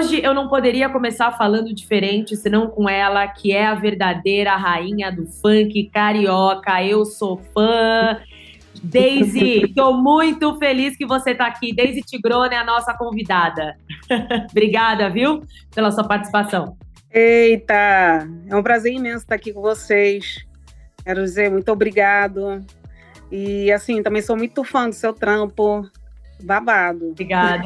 Hoje eu não poderia começar falando diferente senão com ela, que é a verdadeira rainha do funk carioca. Eu sou fã. Daisy, estou muito feliz que você está aqui. Daisy Tigrone é a nossa convidada. Obrigada, viu, pela sua participação. Eita, é um prazer imenso estar aqui com vocês. Quero dizer muito obrigado. E assim, também sou muito fã do seu trampo. Babado. Obrigada.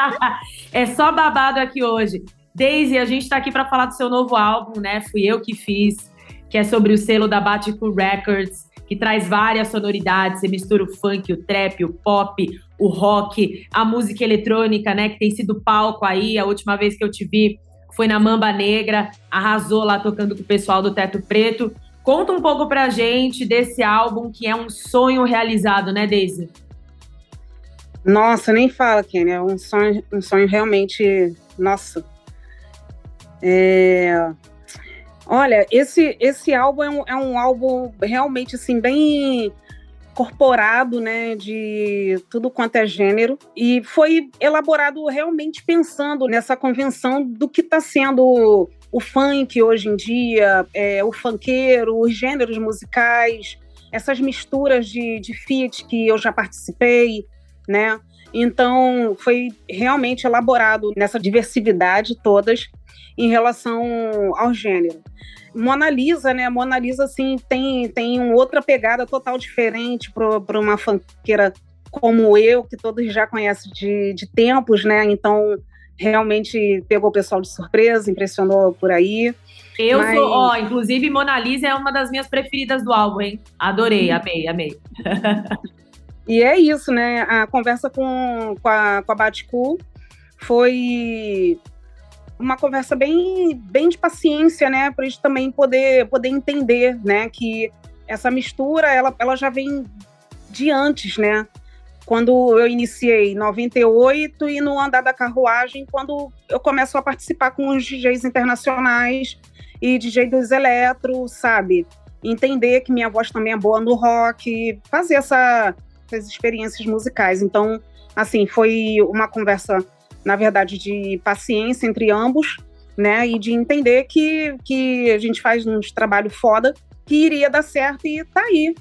é só babado aqui hoje. Daisy, a gente está aqui para falar do seu novo álbum, né? Fui eu que fiz, que é sobre o selo da Batico Records, que traz várias sonoridades. Você mistura o funk, o trap, o pop, o rock, a música eletrônica, né? Que tem sido palco aí. A última vez que eu te vi foi na Mamba Negra, arrasou lá tocando com o pessoal do Teto Preto. Conta um pouco pra gente desse álbum que é um sonho realizado, né, Daisy? Nossa, nem fala, Kenny. É um sonho, um sonho realmente. Nossa. É... Olha, esse, esse álbum é um, é um álbum realmente assim, bem incorporado, né, de tudo quanto é gênero e foi elaborado realmente pensando nessa convenção do que está sendo o funk hoje em dia, é, o funkeiro, os gêneros musicais, essas misturas de, de feat que eu já participei, né? Então, foi realmente elaborado nessa diversidade todas em relação ao gênero. Mona Lisa, né? Mona Lisa, assim, tem, tem uma outra pegada total diferente para uma funkeira como eu, que todos já conhecem de, de tempos, né? Então, realmente pegou o pessoal de surpresa, impressionou por aí. Eu Mas... sou, ó, inclusive Mona Lisa é uma das minhas preferidas do álbum, hein? Adorei, amei, amei. E é isso, né? A conversa com, com a, com a Baticu foi uma conversa bem, bem de paciência, né? Para a gente também poder, poder entender, né? Que essa mistura, ela, ela já vem de antes, né? Quando eu iniciei em 98 e no Andar da Carruagem, quando eu começo a participar com os DJs internacionais e DJ dos eletro, sabe? Entender que minha voz também é boa no rock, fazer essa as experiências musicais. Então, assim, foi uma conversa, na verdade, de paciência entre ambos, né? E de entender que, que a gente faz um trabalho foda, que iria dar certo e tá aí.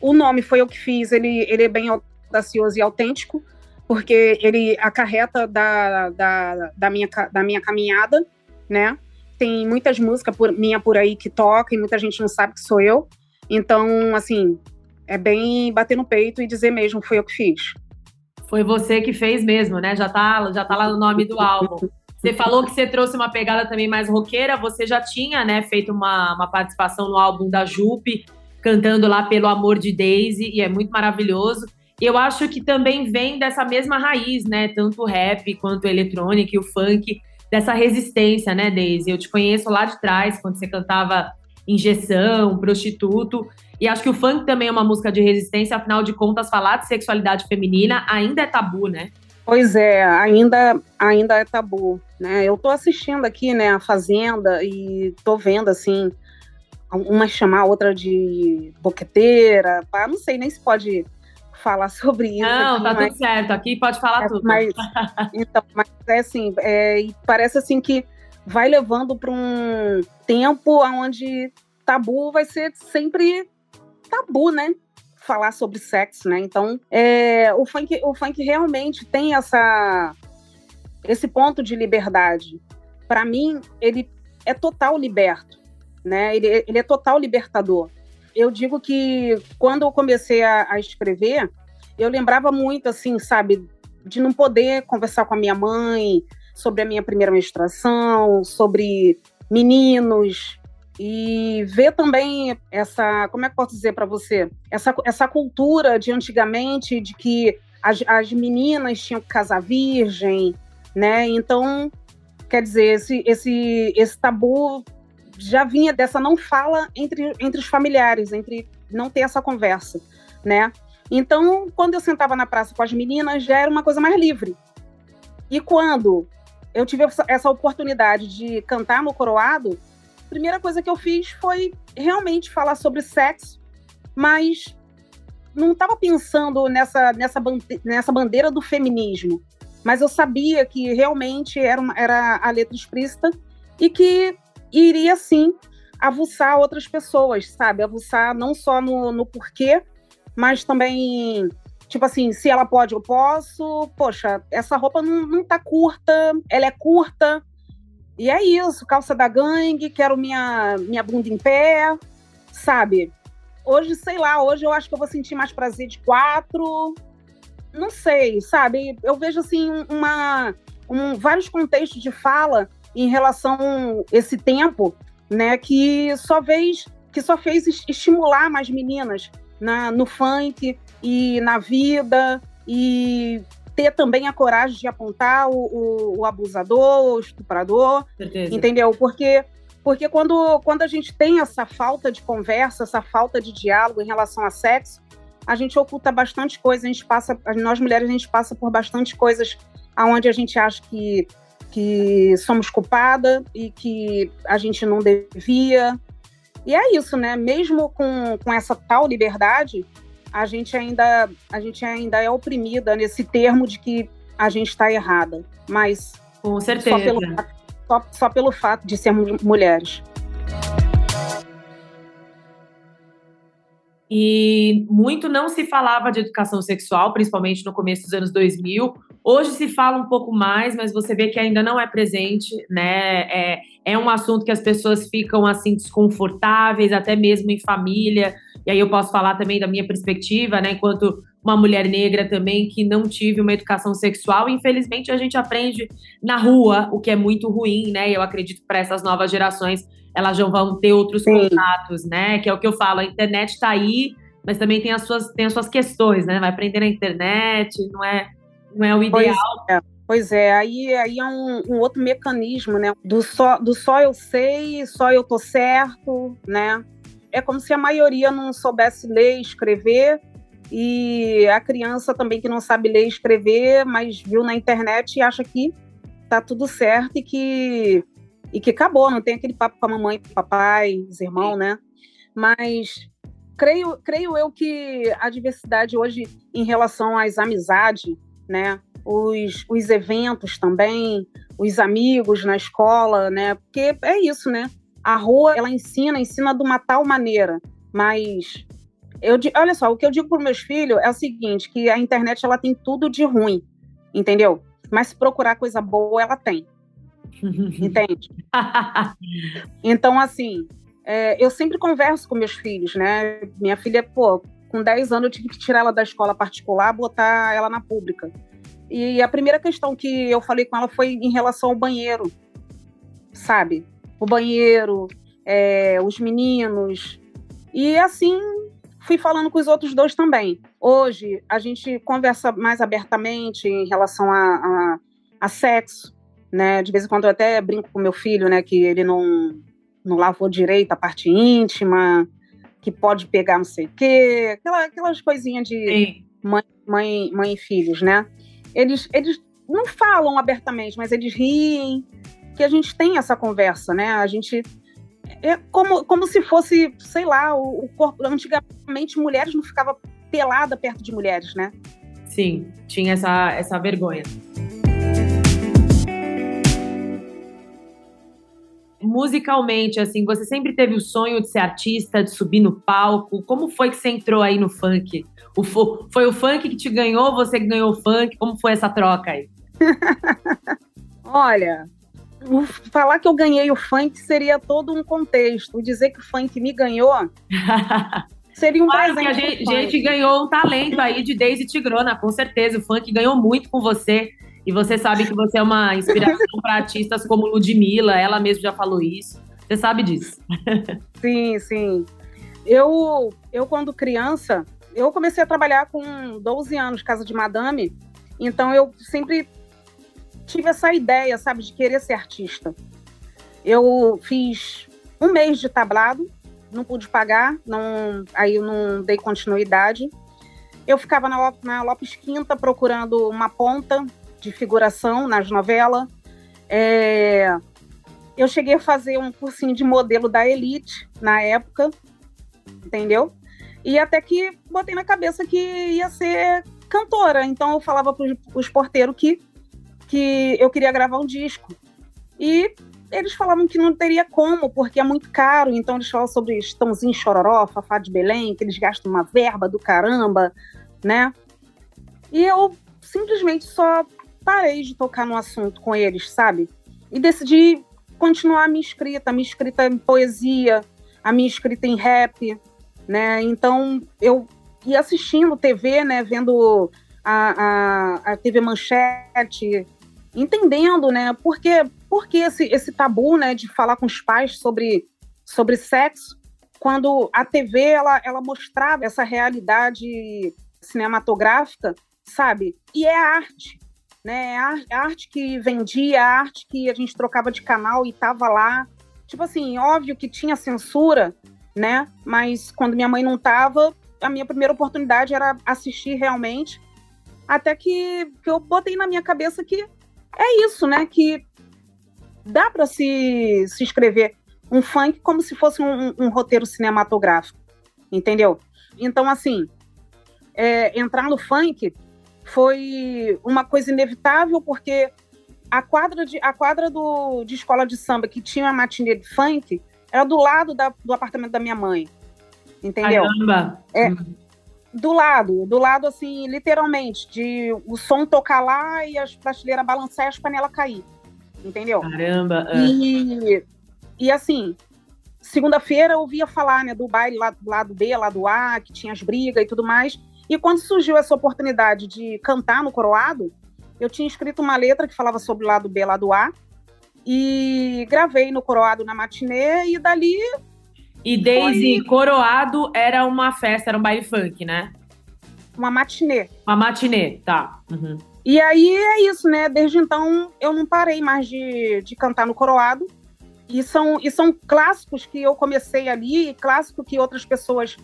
O nome foi eu que fiz, ele, ele é bem audacioso e autêntico, porque ele acarreta da, da, da, minha, da minha caminhada, né? Tem muitas músicas por, minha por aí que toca e muita gente não sabe que sou eu. Então, assim, é bem bater no peito e dizer mesmo, foi eu que fiz. Foi você que fez mesmo, né? Já tá, já tá lá no nome do álbum. Você falou que você trouxe uma pegada também mais roqueira. Você já tinha, né, feito uma, uma participação no álbum da Jupe, cantando lá pelo amor de Daisy, e é muito maravilhoso. Eu acho que também vem dessa mesma raiz, né? Tanto o rap quanto o eletrônico e o funk, dessa resistência, né, Daisy? Eu te conheço lá de trás, quando você cantava Injeção, Prostituto. E acho que o funk também é uma música de resistência, afinal de contas, falar de sexualidade feminina ainda é tabu, né? Pois é, ainda, ainda é tabu, né? Eu tô assistindo aqui, né, a Fazenda e tô vendo, assim, uma chamar a outra de boqueteira, pá, não sei nem se pode falar sobre isso. Não, aqui, tá mas, tudo certo, aqui pode falar é, tudo. Mas, então, mas é assim, é, parece assim que vai levando para um tempo onde tabu vai ser sempre tabu, né? Falar sobre sexo, né? Então, é, o, funk, o funk realmente tem essa, esse ponto de liberdade. Para mim, ele é total liberto, né? Ele, ele é total libertador. Eu digo que quando eu comecei a, a escrever, eu lembrava muito, assim, sabe, de não poder conversar com a minha mãe sobre a minha primeira menstruação, sobre meninos, e ver também essa, como é que posso dizer para você, essa, essa cultura de antigamente de que as, as meninas tinham que casar virgem, né? Então, quer dizer, esse, esse, esse tabu já vinha dessa não fala entre, entre os familiares, entre não ter essa conversa, né? Então, quando eu sentava na praça com as meninas, já era uma coisa mais livre. E quando eu tive essa oportunidade de cantar no coroado, a primeira coisa que eu fiz foi realmente falar sobre sexo, mas não estava pensando nessa, nessa, nessa bandeira do feminismo. Mas eu sabia que realmente era, uma, era a letra explícita e que iria sim avuçar outras pessoas, sabe? Avuçar não só no, no porquê, mas também, tipo assim, se ela pode, eu posso. Poxa, essa roupa não, não tá curta, ela é curta. E é isso, calça da gangue, quero minha, minha bunda em pé, sabe? Hoje, sei lá, hoje eu acho que eu vou sentir mais prazer de quatro. Não sei, sabe? Eu vejo assim uma, um, vários contextos de fala em relação a esse tempo, né, que só fez que só fez estimular mais meninas na, no funk e na vida e ter também a coragem de apontar o, o, o abusador, o estuprador, Certeza. entendeu? Porque porque quando, quando a gente tem essa falta de conversa, essa falta de diálogo em relação a sexo, a gente oculta bastante coisa, a gente passa, nós mulheres a gente passa por bastante coisas aonde a gente acha que que somos culpada e que a gente não devia. E é isso, né? Mesmo com, com essa tal liberdade, a gente ainda a gente ainda é oprimida nesse termo de que a gente está errada. Mas com certeza. Só pelo, só, só pelo fato de sermos mulheres. E muito não se falava de educação sexual, principalmente no começo dos anos 2000. Hoje se fala um pouco mais, mas você vê que ainda não é presente, né? É, é um assunto que as pessoas ficam assim desconfortáveis, até mesmo em família. E aí eu posso falar também da minha perspectiva, né? Enquanto uma mulher negra também que não tive uma educação sexual, infelizmente a gente aprende na rua, o que é muito ruim, né? Eu acredito para essas novas gerações elas já vão ter outros Sim. contatos, né? Que é o que eu falo, a internet está aí, mas também tem as suas, tem as suas questões, né? Vai aprender na internet, não é, não é o ideal. Pois é, pois é. aí, aí é um, um, outro mecanismo, né? Do só, do só eu sei, só eu tô certo, né? É como se a maioria não soubesse ler e escrever, e a criança também que não sabe ler e escrever, mas viu na internet e acha que tá tudo certo e que e que acabou, não tem aquele papo com a mamãe, com o papai, os irmãos, né? Mas creio, creio eu que a diversidade hoje em relação às amizades, né? Os, os eventos também, os amigos na escola, né? Porque é isso, né? A rua, ela ensina, ensina de uma tal maneira, mas eu olha só, o que eu digo para meus filhos é o seguinte, que a internet ela tem tudo de ruim, entendeu? Mas se procurar coisa boa, ela tem. Entende? então, assim, é, eu sempre converso com meus filhos, né? Minha filha, pô, com 10 anos eu tive que tirar ela da escola particular, botar ela na pública. E a primeira questão que eu falei com ela foi em relação ao banheiro, sabe? O banheiro, é, os meninos. E assim fui falando com os outros dois também. Hoje a gente conversa mais abertamente em relação a, a, a sexo, né? De vez em quando eu até brinco com meu filho, né, que ele não não lavou direito a parte íntima, que pode pegar não sei o quê, aquela, aquelas coisinhas de mãe, mãe, mãe e filhos, né? Eles, eles não falam abertamente, mas eles riem, que a gente tem essa conversa, né? A gente é como, como se fosse, sei lá, o, o corpo. Antigamente, mulheres não ficavam pelada perto de mulheres, né? Sim, tinha essa, essa vergonha. Musicalmente, assim, você sempre teve o sonho de ser artista, de subir no palco? Como foi que você entrou aí no funk? O, foi o funk que te ganhou, você que ganhou o funk? Como foi essa troca aí? Olha, falar que eu ganhei o funk seria todo um contexto. Dizer que o funk me ganhou seria um claro. Que a gente, gente, ganhou um talento aí de Daisy Tigrona, com certeza. O funk ganhou muito com você. E você sabe que você é uma inspiração para artistas como Ludmilla, ela mesma já falou isso. Você sabe disso. sim, sim. Eu, eu, quando criança, eu comecei a trabalhar com 12 anos, casa de madame, então eu sempre tive essa ideia, sabe, de querer ser artista. Eu fiz um mês de tablado, não pude pagar, não, aí eu não dei continuidade. Eu ficava na, na Lopes Quinta procurando uma ponta de figuração nas novelas. É, eu cheguei a fazer um cursinho de modelo da Elite na época, entendeu? E até que botei na cabeça que ia ser cantora. Então eu falava para os porteiros que, que eu queria gravar um disco. E eles falavam que não teria como, porque é muito caro. Então eles falavam sobre Estãozinho Chororó, Fafá de Belém, que eles gastam uma verba do caramba, né? E eu simplesmente só parei de tocar no assunto com eles, sabe? E decidi continuar a minha escrita, a minha escrita em poesia, a minha escrita em rap, né? Então eu ia assistindo TV, né? Vendo a, a, a TV Manchete, entendendo, né? Por que, por que esse, esse tabu, né? De falar com os pais sobre, sobre sexo, quando a TV ela, ela mostrava essa realidade cinematográfica, sabe? E é arte, né? A arte que vendia, a arte que a gente trocava de canal e tava lá. Tipo assim, óbvio que tinha censura, né? Mas quando minha mãe não tava, a minha primeira oportunidade era assistir realmente. Até que, que eu botei na minha cabeça que é isso, né? Que dá para se, se escrever um funk como se fosse um, um roteiro cinematográfico, entendeu? Então, assim, é, entrar no funk foi uma coisa inevitável, porque a quadra, de, a quadra do, de escola de samba que tinha uma matinê de funk era do lado da, do apartamento da minha mãe. Entendeu? Caramba! É, do lado, do lado, assim, literalmente, de o som tocar lá e as prateleiras balançar e as panelas cair. Entendeu? Caramba! É. E, e assim, segunda-feira eu ouvia falar, né, do baile lá do lado B, lá do A, que tinha as brigas e tudo mais. E quando surgiu essa oportunidade de cantar no coroado, eu tinha escrito uma letra que falava sobre o lado B, lado A, e gravei no coroado na matinê, e dali. E Daisy, foi... coroado era uma festa, era um baile funk, né? Uma matinê. Uma matinê, tá. Uhum. E aí é isso, né? Desde então eu não parei mais de, de cantar no coroado. E são, e são clássicos que eu comecei ali, clássico que outras pessoas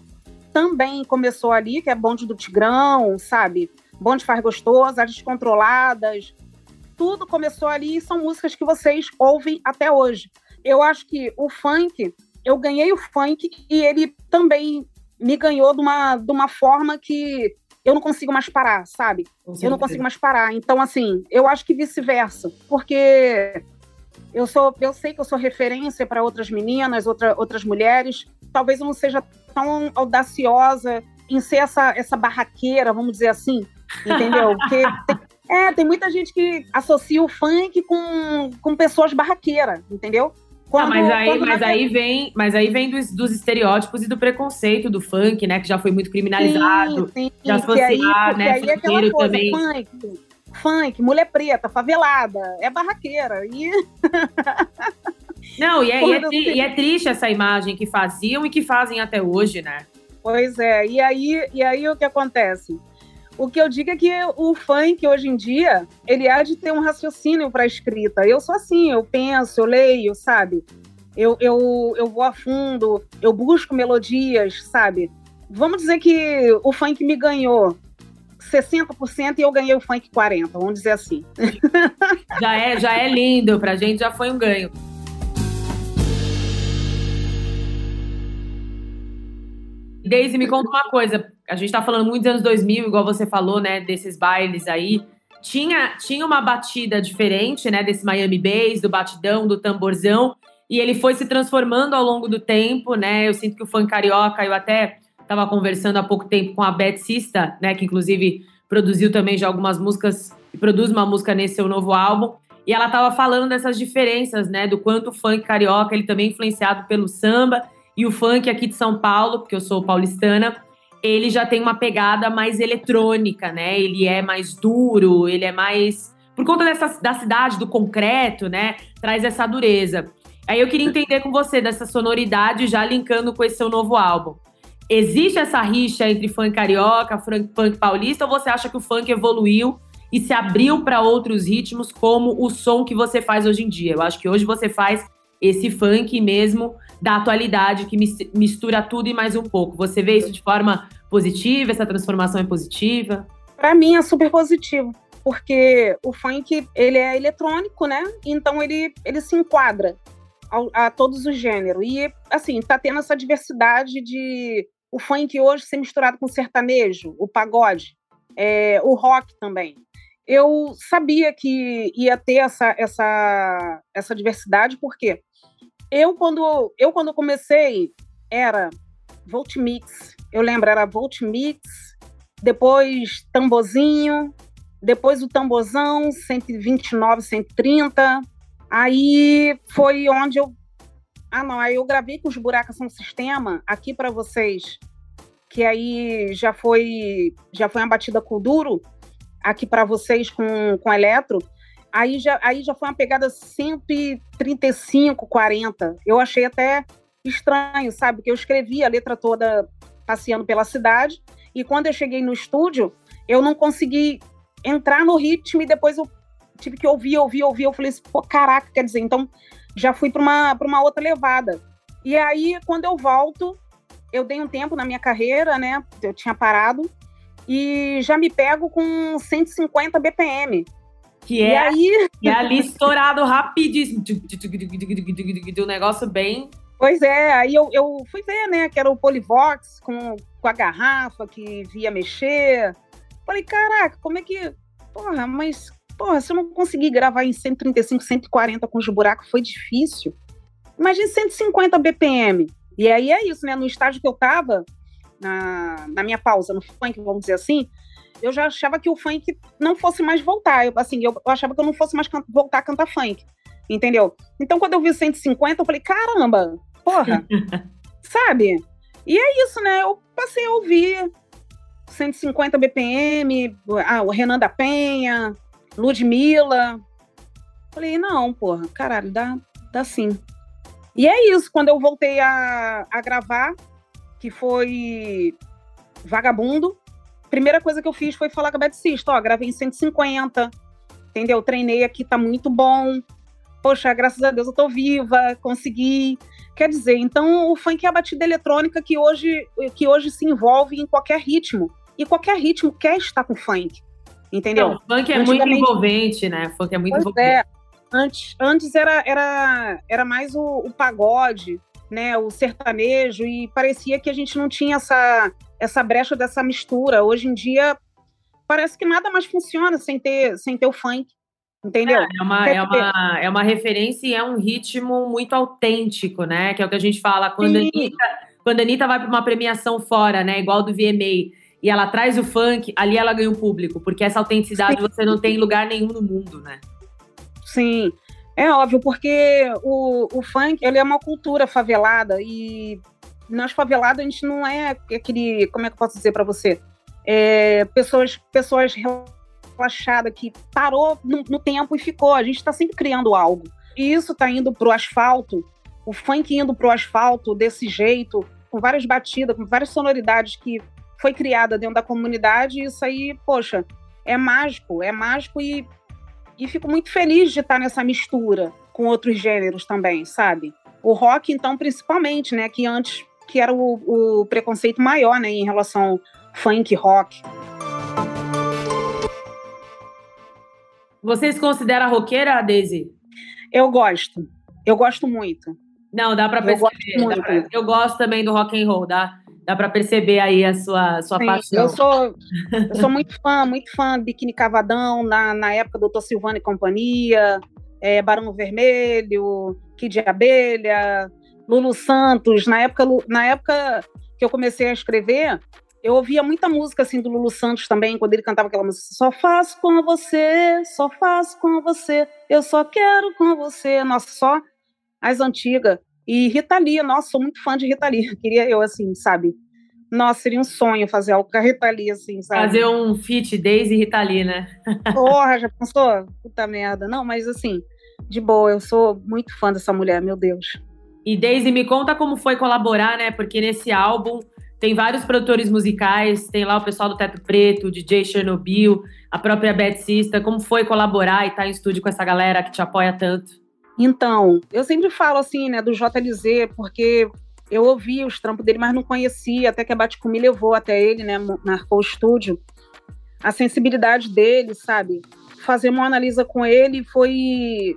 também começou ali, que é Bonde do Tigrão, sabe? Bonde Faz Gostoso, As Descontroladas. Tudo começou ali e são músicas que vocês ouvem até hoje. Eu acho que o funk, eu ganhei o funk e ele também me ganhou de uma, de uma forma que eu não consigo mais parar, sabe? Eu não consigo mais parar. Então, assim, eu acho que vice-versa. Porque eu sou, eu sei que eu sou referência para outras meninas, outra, outras mulheres. Talvez eu não seja tão audaciosa em ser essa, essa barraqueira, vamos dizer assim, entendeu? Porque tem, é, tem muita gente que associa o funk com, com pessoas barraqueiras, entendeu? Quando, mas aí, mas aí vem, mas aí vem dos, dos, estereótipos e do preconceito do funk, né? Que já foi muito criminalizado. Sim, sim, de associar, aí, né? Aí é coisa, também. Funk, funk, mulher preta, favelada, é barraqueira. E... Não, e é, e, é, e é triste essa imagem que faziam e que fazem até hoje, né? Pois é, e aí, e aí o que acontece? O que eu digo é que o funk hoje em dia, ele há de ter um raciocínio para escrita. Eu sou assim, eu penso, eu leio, sabe? Eu, eu, eu vou a fundo, eu busco melodias, sabe? Vamos dizer que o funk me ganhou 60% e eu ganhei o funk 40%, vamos dizer assim. Já é, já é lindo, pra gente já foi um ganho. Daisy, me conta uma coisa. A gente tá falando muito dos anos 2000, igual você falou, né? Desses bailes aí. Tinha, tinha uma batida diferente, né? Desse Miami Bass, do batidão, do tamborzão. E ele foi se transformando ao longo do tempo, né? Eu sinto que o funk carioca, eu até estava conversando há pouco tempo com a Beth Sista, né? Que inclusive produziu também já algumas músicas, e produz uma música nesse seu novo álbum. E ela estava falando dessas diferenças, né? Do quanto o funk carioca ele também é influenciado pelo samba e o funk aqui de São Paulo, porque eu sou paulistana, ele já tem uma pegada mais eletrônica, né? Ele é mais duro, ele é mais. Por conta dessa, da cidade, do concreto, né? Traz essa dureza. Aí eu queria entender com você dessa sonoridade, já linkando com esse seu novo álbum. Existe essa rixa entre funk carioca, funk paulista, ou você acha que o funk evoluiu e se abriu para outros ritmos, como o som que você faz hoje em dia? Eu acho que hoje você faz esse funk mesmo da atualidade, que mistura tudo e mais um pouco. Você vê isso de forma positiva? Essa transformação é positiva? Para mim é super positivo, porque o funk ele é eletrônico, né? Então ele, ele se enquadra a, a todos os gêneros. E assim, tá tendo essa diversidade de o funk hoje ser misturado com o sertanejo, o pagode, é, o rock também. Eu sabia que ia ter essa, essa, essa diversidade, porque eu quando, eu, quando comecei, era Volt Mix. Eu lembro, era Volt Mix, depois tambozinho, depois o tambozão, 129, 130. Aí foi onde eu ah, não. Aí eu gravei com os buracos no sistema aqui para vocês, que aí já foi já foi uma batida com duro aqui para vocês com, com eletro. Aí já, aí já foi uma pegada 135, 40. Eu achei até estranho, sabe? Porque eu escrevi a letra toda passeando pela cidade e quando eu cheguei no estúdio, eu não consegui entrar no ritmo e depois eu tive que ouvir, ouvir, ouvir. Eu falei assim, pô, caraca, quer dizer, então já fui para uma, uma outra levada. E aí, quando eu volto, eu dei um tempo na minha carreira, né? Eu tinha parado, e já me pego com 150 BPM. Que é, aí... é ali estourado rapidíssimo. Um negócio bem. Pois é, aí eu, eu fui ver, né, que era o Polivox com, com a garrafa que via mexer. Falei, caraca, como é que. Porra, mas Porra, se eu não conseguir gravar em 135, 140 com os buracos, foi difícil. Imagina 150 BPM. E aí é isso, né? No estágio que eu tava, na, na minha pausa no funk, vamos dizer assim, eu já achava que o funk não fosse mais voltar. Eu, assim, eu, eu achava que eu não fosse mais voltar a cantar funk. Entendeu? Então, quando eu vi 150, eu falei, caramba, porra, sabe? E é isso, né? Eu passei a ouvir 150 BPM, ah, o Renan da Penha, Ludmilla. Falei, não, porra, caralho, dá, dá sim. E é isso, quando eu voltei a, a gravar, que foi Vagabundo, primeira coisa que eu fiz foi falar com a Beth Sisto, ó, gravei em 150, entendeu? Treinei aqui, tá muito bom. Poxa, graças a Deus eu tô viva, consegui. Quer dizer, então o funk é a batida eletrônica que hoje, que hoje se envolve em qualquer ritmo. E qualquer ritmo quer estar com funk. Entendeu? Não, funk é muito envolvente, né? Funk é muito pois envolvente. É. Antes, antes era, era, era mais o, o, pagode, né? O sertanejo, e parecia que a gente não tinha essa, essa brecha dessa mistura. Hoje em dia, parece que nada mais funciona sem ter, sem ter o funk. Entendeu? É, é uma, é, uma, é uma referência e é um ritmo muito autêntico, né? Que é o que a gente fala quando a Anitta, quando a Anitta vai para uma premiação fora, né? Igual do VMA e ela traz o funk, ali ela ganha o público, porque essa autenticidade Sim. você não tem em lugar nenhum no mundo, né? Sim, é óbvio, porque o, o funk ele é uma cultura favelada e nós favelados a gente não é aquele, como é que eu posso dizer para você, é, pessoas, pessoas relaxadas que parou no, no tempo e ficou. A gente está sempre criando algo. E isso está indo para o asfalto, o funk indo para o asfalto desse jeito, com várias batidas, com várias sonoridades que foi criada dentro da comunidade, e isso aí, poxa, é mágico, é mágico e, e fico muito feliz de estar nessa mistura com outros gêneros também, sabe? O rock, então, principalmente, né, que antes que era o, o preconceito maior, né, em relação ao funk rock. Você se considera roqueira, Daisy? Eu gosto. Eu gosto muito. Não, dá para perceber. Eu gosto, pra... eu gosto também do rock and roll, dá. Dá para perceber aí a sua, sua Sim, paixão. Eu sou, eu sou muito fã, muito fã de Biquíni Cavadão, na, na época do Doutor Silvano e Companhia, é, Barão Vermelho, Kid Abelha, Lulu Santos. Na época, na época que eu comecei a escrever, eu ouvia muita música assim do Lulu Santos também, quando ele cantava aquela música Só faço com você, só faço com você, eu só quero com você. Nossa, só as antigas. E Rita Lee, nossa, sou muito fã de Rita Lee. Queria eu, assim, sabe? Nossa, seria um sonho fazer algo com a Rita Lee, assim, sabe? Fazer um feat Daisy e Rita Lee, né? Porra, já pensou? Puta merda. Não, mas assim, de boa. Eu sou muito fã dessa mulher, meu Deus. E Daisy, me conta como foi colaborar, né? Porque nesse álbum tem vários produtores musicais, tem lá o pessoal do Teto Preto, o DJ Chernobyl, a própria Beth Sista. Como foi colaborar e estar tá em estúdio com essa galera que te apoia tanto? Então, eu sempre falo assim, né, do JLZ, porque eu ouvi os trampos dele, mas não conhecia, até que a Baticu me levou até ele, né, marcou o estúdio. A sensibilidade dele, sabe? Fazer uma analisa com ele foi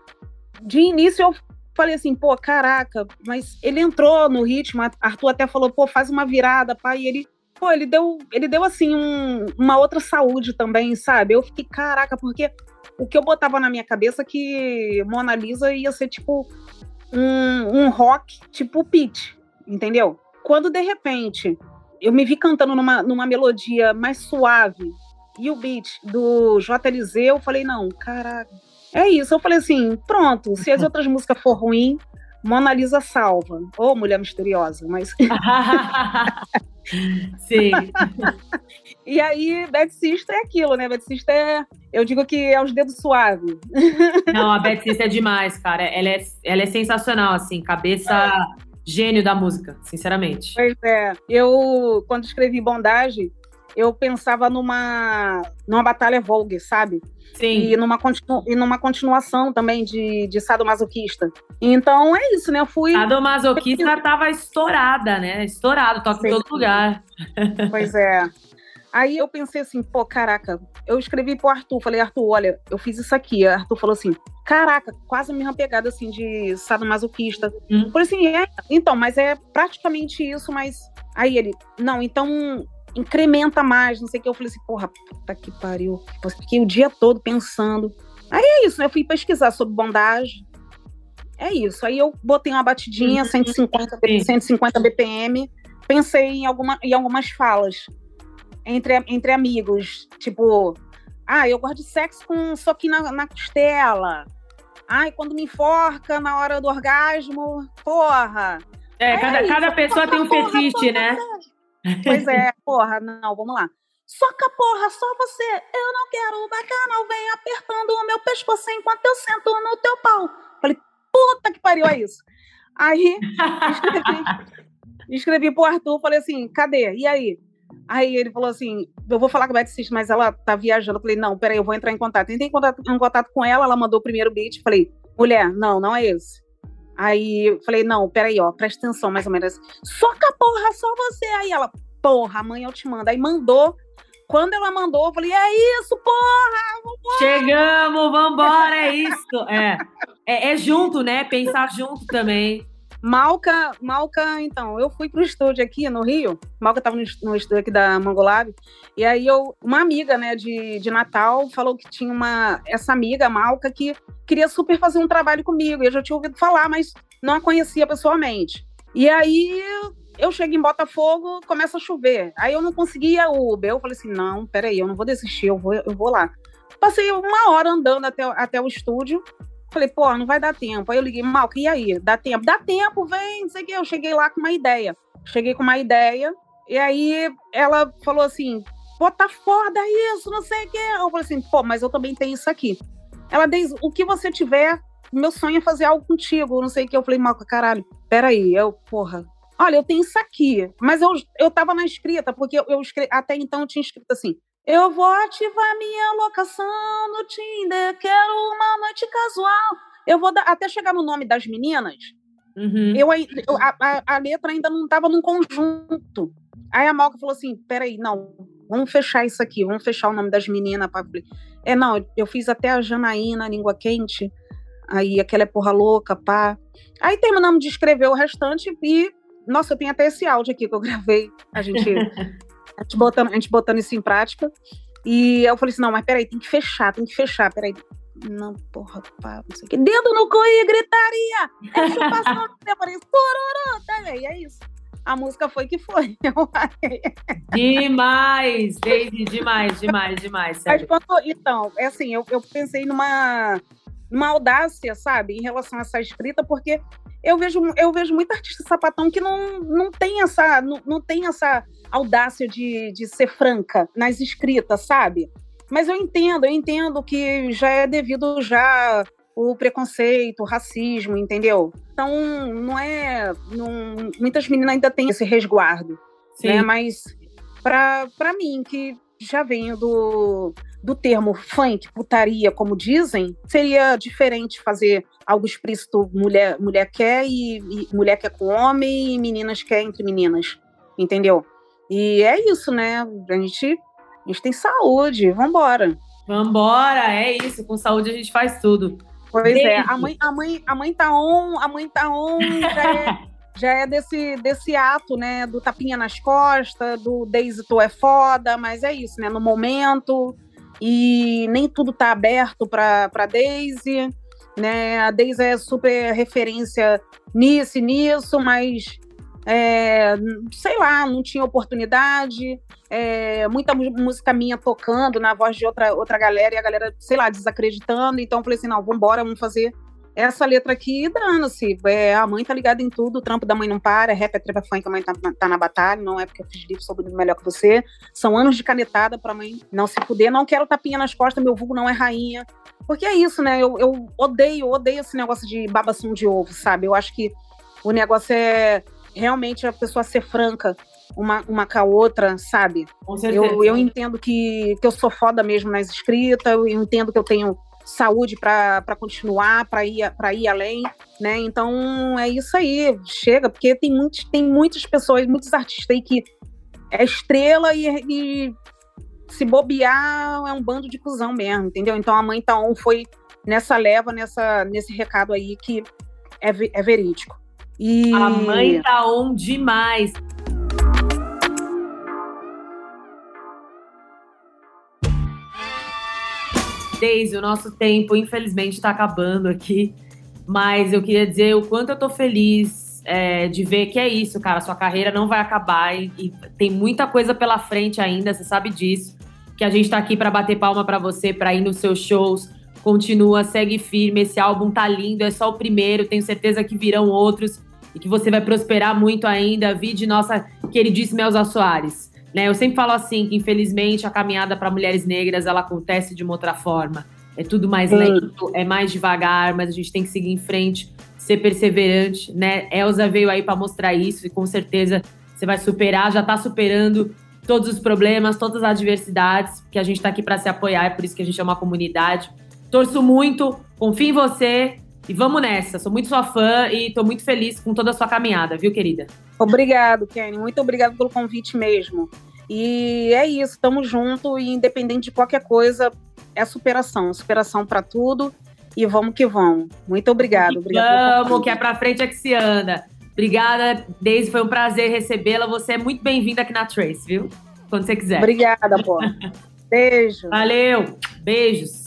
de início eu falei assim, pô, caraca, mas ele entrou no ritmo, Arthur até falou, pô, faz uma virada, pai, e ele, pô, ele deu, ele deu assim um, uma outra saúde também, sabe? Eu fiquei, caraca, porque o que eu botava na minha cabeça é que Mona Lisa ia ser tipo um, um rock tipo Pete, entendeu? Quando de repente eu me vi cantando numa, numa melodia mais suave e o beat do JLZ, eu falei, não, caraca, é isso. Eu falei assim: pronto, se as outras músicas for ruim, Mona Lisa salva. Ou oh, Mulher Misteriosa, mas. Sim. e aí, Bad Sister é aquilo, né? Bad Sister é. Eu digo que é os dedos suaves. Não, a Bad Sister é demais, cara. Ela é, ela é sensacional, assim, cabeça. Gênio da música, sinceramente. Pois é. Eu, quando escrevi Bondage, eu pensava numa, numa batalha Vogue, sabe? Sim. E numa, continu, e numa continuação também de, de Sadomasoquista. Então é isso, né? Eu fui. Sadomasoquista tava estourada, né? Estourado, toca em todo lugar. Pois é. Aí eu pensei assim, pô, caraca, eu escrevi pro Arthur, falei, Arthur, olha, eu fiz isso aqui. Arthur falou assim, caraca, quase a mesma pegada assim de sadomasoquista. Hum. Falei assim, é, então, mas é praticamente isso, mas. Aí ele, não, então incrementa mais, não sei o que. Eu falei assim, porra, puta que pariu. Fiquei o dia todo pensando. Aí é isso, né? Eu fui pesquisar sobre bondagem. É isso. Aí eu botei uma batidinha, 150, uhum. 150 BPM. Pensei em, alguma, em algumas falas entre, entre amigos. Tipo, ah, eu gosto de sexo com um soquinho na, na costela. Ai, quando me enforca na hora do orgasmo, porra. É, é cada, cada pessoa tem um fetiche, né? Pois é, porra, não, vamos lá. Soca, porra, só você. Eu não quero o bacanal, vem apertando o meu pescoço enquanto eu sento no teu pau. Falei, puta que pariu, é isso. Aí, escrevi, escrevi pro Arthur, falei assim, cadê? E aí? Aí ele falou assim, eu vou falar com a Cis, mas ela tá viajando. Eu falei, não, peraí, eu vou entrar em contato. Entrei em contato, em contato com ela, ela mandou o primeiro beat. Falei, mulher, não, não é esse. Aí eu falei, não, peraí, ó, presta atenção, mais ou menos. Soca, porra, só você. Aí ela, porra, mãe, eu te mando. Aí mandou. Quando ela mandou, eu falei, é isso, porra! Vambora! Chegamos, vambora, é isso. É. é. É junto, né? Pensar junto também. Malca, Malca, então, eu fui pro estúdio aqui no Rio, Malca tava no, estúdio aqui da Mangolab, e aí eu, uma amiga, né, de, de Natal, falou que tinha uma, essa amiga, Malca, que queria super fazer um trabalho comigo, eu já tinha ouvido falar, mas não a conhecia pessoalmente. E aí eu chego em Botafogo, começa a chover, aí eu não conseguia Uber, eu falei assim, não, peraí, eu não vou desistir, eu vou, eu vou lá. Passei uma hora andando até, até o estúdio, Falei, pô, não vai dar tempo. Aí eu liguei, Malca, e aí? Dá tempo? Dá tempo, vem, não sei o quê. Eu cheguei lá com uma ideia. Cheguei com uma ideia, e aí ela falou assim: pô, tá foda isso, não sei o quê. Eu falei assim, pô, mas eu também tenho isso aqui. Ela diz: o que você tiver, meu sonho é fazer algo contigo, não sei o quê. Eu falei, Malca, caralho, peraí. Eu, porra, olha, eu tenho isso aqui. Mas eu, eu tava na escrita, porque eu, eu escrevi, até então eu tinha escrito assim: eu vou ativar minha locação no Tinder, quero uma noite casual. Eu vou dar, até chegar no nome das meninas. Uhum. Eu, eu a, a, a, letra ainda não estava num conjunto. Aí a Malca falou assim: peraí, não, vamos fechar isso aqui, vamos fechar o nome das meninas. Pra... É, não, eu fiz até a Janaína, Língua Quente, aí aquela é porra louca, pá. Aí terminamos de escrever o restante e, nossa, eu tenho até esse áudio aqui que eu gravei. A gente a gente botando, a gente botando isso em prática. E eu falei assim: não, mas peraí, tem que fechar, tem que fechar, peraí. Não, porra, pá, não sei o que. Dedo no cu e gritaria! É chupação, tá, e é isso. A música foi que foi. demais, Daisy, demais, demais, demais. Mas quando, então, é assim, eu, eu pensei numa, numa audácia, sabe, em relação a essa escrita, porque eu vejo, eu vejo muita artista sapatão que não, não tem essa, não, não tem essa audácia de, de ser franca nas escritas, sabe? Mas eu entendo, eu entendo que já é devido já o preconceito, o racismo, entendeu? Então, não é. Não, muitas meninas ainda têm esse resguardo. Sim. Né? Mas, para mim, que já venho do, do termo funk, putaria, como dizem, seria diferente fazer algo explícito mulher, mulher quer e, e mulher quer com homem e meninas quer entre meninas, entendeu? E é isso, né? A gente, a gente tem saúde, vambora. Vambora, é isso. Com saúde a gente faz tudo. Pois Desde. é, a mãe, a, mãe, a mãe tá on, a mãe tá on, já é, já é desse, desse ato, né? Do tapinha nas costas, do Daisy tu é foda, mas é isso, né? No momento, e nem tudo tá aberto pra, pra Daisy, né? A Daisy é super referência nisso e nisso, mas é, sei lá, não tinha oportunidade, é, muita música minha tocando na voz de outra, outra galera e a galera, sei lá, desacreditando. Então eu falei assim: não, vambora, vamos fazer essa letra aqui e dando-se. É, a mãe tá ligada em tudo, o trampo da mãe não para, rap é trepa funk, a mãe tá, tá, na batalha, não é porque eu fiz livro sobre melhor que você. São anos de canetada pra mãe não se fuder, não quero tapinha nas costas, meu vulgo não é rainha. Porque é isso, né? Eu, eu odeio, odeio esse negócio de babação de ovo, sabe? Eu acho que o negócio é realmente a pessoa ser franca uma, uma com a outra, sabe? Eu, eu entendo que, que eu sou foda mesmo nas escritas, eu entendo que eu tenho saúde para continuar, para ir, para ir além, né? Então é isso aí, chega, porque tem, muitos, tem muitas pessoas, muitos artistas aí que é estrela e, e se bobear é um bando de cuzão mesmo, entendeu? Então a mãe Taon foi nessa leva, nessa, nesse recado aí que é, é verídico. E... A mãe tá on demais. Deise, o nosso tempo, infelizmente, está acabando aqui. Mas eu queria dizer o quanto eu tô feliz é, de ver que é isso, cara. Sua carreira não vai acabar e, e tem muita coisa pela frente ainda, você sabe disso. Que a gente tá aqui para bater palma para você, para ir nos seus shows. Continua, segue firme. Esse álbum tá lindo, é só o primeiro. Tenho certeza que virão outros e que você vai prosperar muito ainda. Vide nossa queridíssima Elza Soares. Né? Eu sempre falo assim que, infelizmente, a caminhada para mulheres negras ela acontece de uma outra forma. É tudo mais lento, é mais devagar, mas a gente tem que seguir em frente, ser perseverante, né? Elza veio aí para mostrar isso e com certeza você vai superar, já está superando todos os problemas, todas as adversidades, que a gente está aqui para se apoiar, é por isso que a gente é uma comunidade. Torço muito, confio em você e vamos nessa. Sou muito sua fã e estou muito feliz com toda a sua caminhada, viu, querida? Obrigado, Kenny. Muito obrigado pelo convite mesmo. E é isso, estamos juntos e independente de qualquer coisa, é superação, superação para tudo e vamos que vamos. Muito obrigado. Vamos, que é para frente é que se anda. Obrigada, Daisy, foi um prazer recebê-la. Você é muito bem-vinda aqui na Trace, viu? Quando você quiser. Obrigada, pô. Beijo. Valeu. Beijos.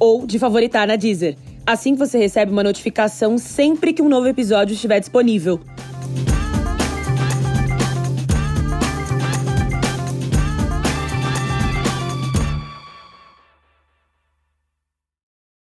ou de favoritar na Deezer. Assim você recebe uma notificação sempre que um novo episódio estiver disponível.